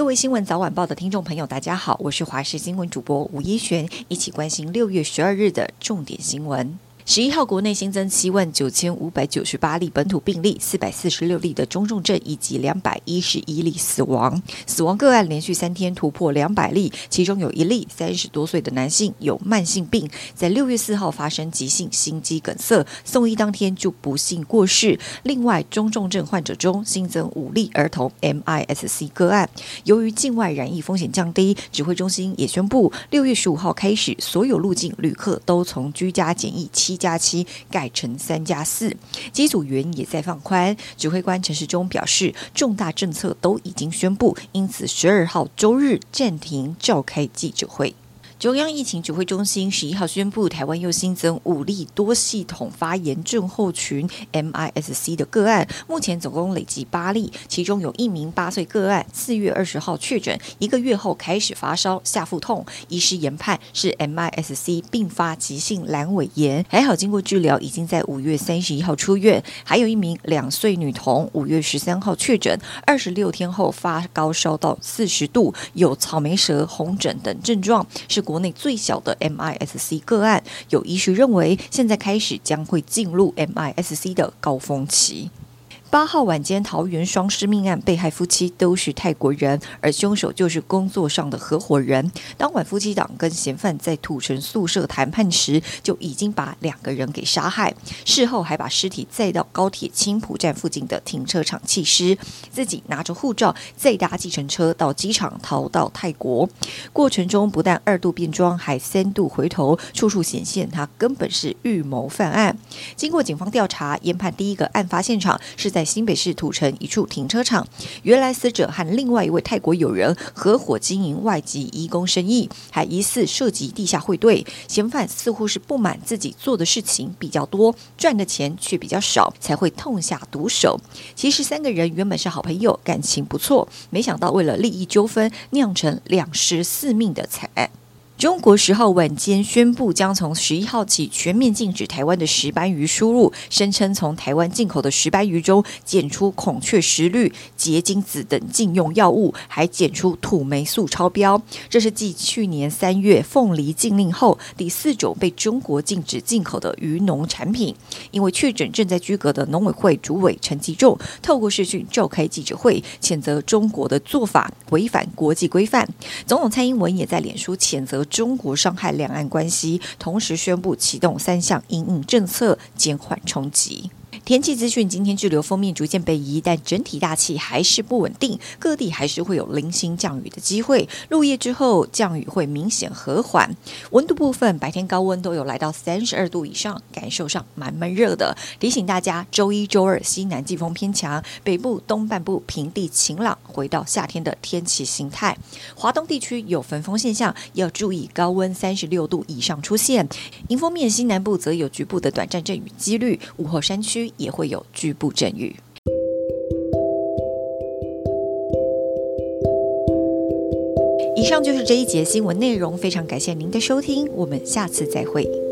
各位新闻早晚报的听众朋友，大家好，我是华视新闻主播吴一璇，一起关心六月十二日的重点新闻。十一号，国内新增七万九千五百九十八例本土病例，四百四十六例的中重症，以及两百一十一例死亡。死亡个案连续三天突破两百例，其中有一例三十多岁的男性有慢性病，在六月四号发生急性心肌梗塞，送医当天就不幸过世。另外，中重症患者中新增五例儿童 MIS-C 个案。由于境外染疫风险降低，指挥中心也宣布，六月十五号开始，所有入境旅客都从居家检疫期加七改成三加四，机组员也在放宽。指挥官陈世忠表示，重大政策都已经宣布，因此十二号周日暂停召开记者会。中央疫情指挥中心十一号宣布，台湾又新增五例多系统发炎症候群 （MIS-C） 的个案，目前总共累计八例，其中有一名八岁个案，四月二十号确诊，一个月后开始发烧、下腹痛，医师研判是 MIS-C 并发急性阑尾炎，还好经过治疗，已经在五月三十一号出院。还有一名两岁女童，五月十三号确诊，二十六天后发高烧到四十度，有草莓舌、红疹等症状，是。国内最小的 MIS-C 个案，有医师认为，现在开始将会进入 MIS-C 的高峰期。八号晚间，桃园双尸命案被害夫妻都是泰国人，而凶手就是工作上的合伙人。当晚，夫妻档跟嫌犯在土城宿舍谈判时，就已经把两个人给杀害。事后还把尸体载到高铁青埔站附近的停车场弃尸，自己拿着护照再搭计程车到机场逃到泰国。过程中不但二度变装，还三度回头，处处显现他根本是预谋犯案。经过警方调查，研判第一个案发现场是在。在新北市土城一处停车场，原来死者和另外一位泰国友人合伙经营外籍移工生意，还疑似涉及地下汇兑。嫌犯似乎是不满自己做的事情比较多，赚的钱却比较少，才会痛下毒手。其实三个人原本是好朋友，感情不错，没想到为了利益纠纷，酿成两尸四命的惨案。中国十号晚间宣布，将从十一号起全面禁止台湾的石斑鱼输入，声称从台湾进口的石斑鱼中检出孔雀石绿、结晶子等禁用药物，还检出土霉素超标。这是继去年三月凤梨禁令后第四种被中国禁止进口的鱼农产品。因为确诊正在居隔的农委会主委陈吉仲透过视讯召开记者会，谴责中国的做法违反国际规范。总统蔡英文也在脸书谴责。中国伤害两岸关系，同时宣布启动三项因应政策，减缓冲击。天气资讯，今天滞留锋面逐渐北移，但整体大气还是不稳定，各地还是会有零星降雨的机会。入夜之后，降雨会明显和缓。温度部分，白天高温都有来到三十二度以上，感受上蛮闷热的。提醒大家，周一、周二西南季风偏强，北部东半部平地晴朗，回到夏天的天气形态。华东地区有焚风现象，要注意高温三十六度以上出现。迎风面西南部则有局部的短暂阵雨几率，午后山区。也会有局部阵雨。以上就是这一节新闻内容，非常感谢您的收听，我们下次再会。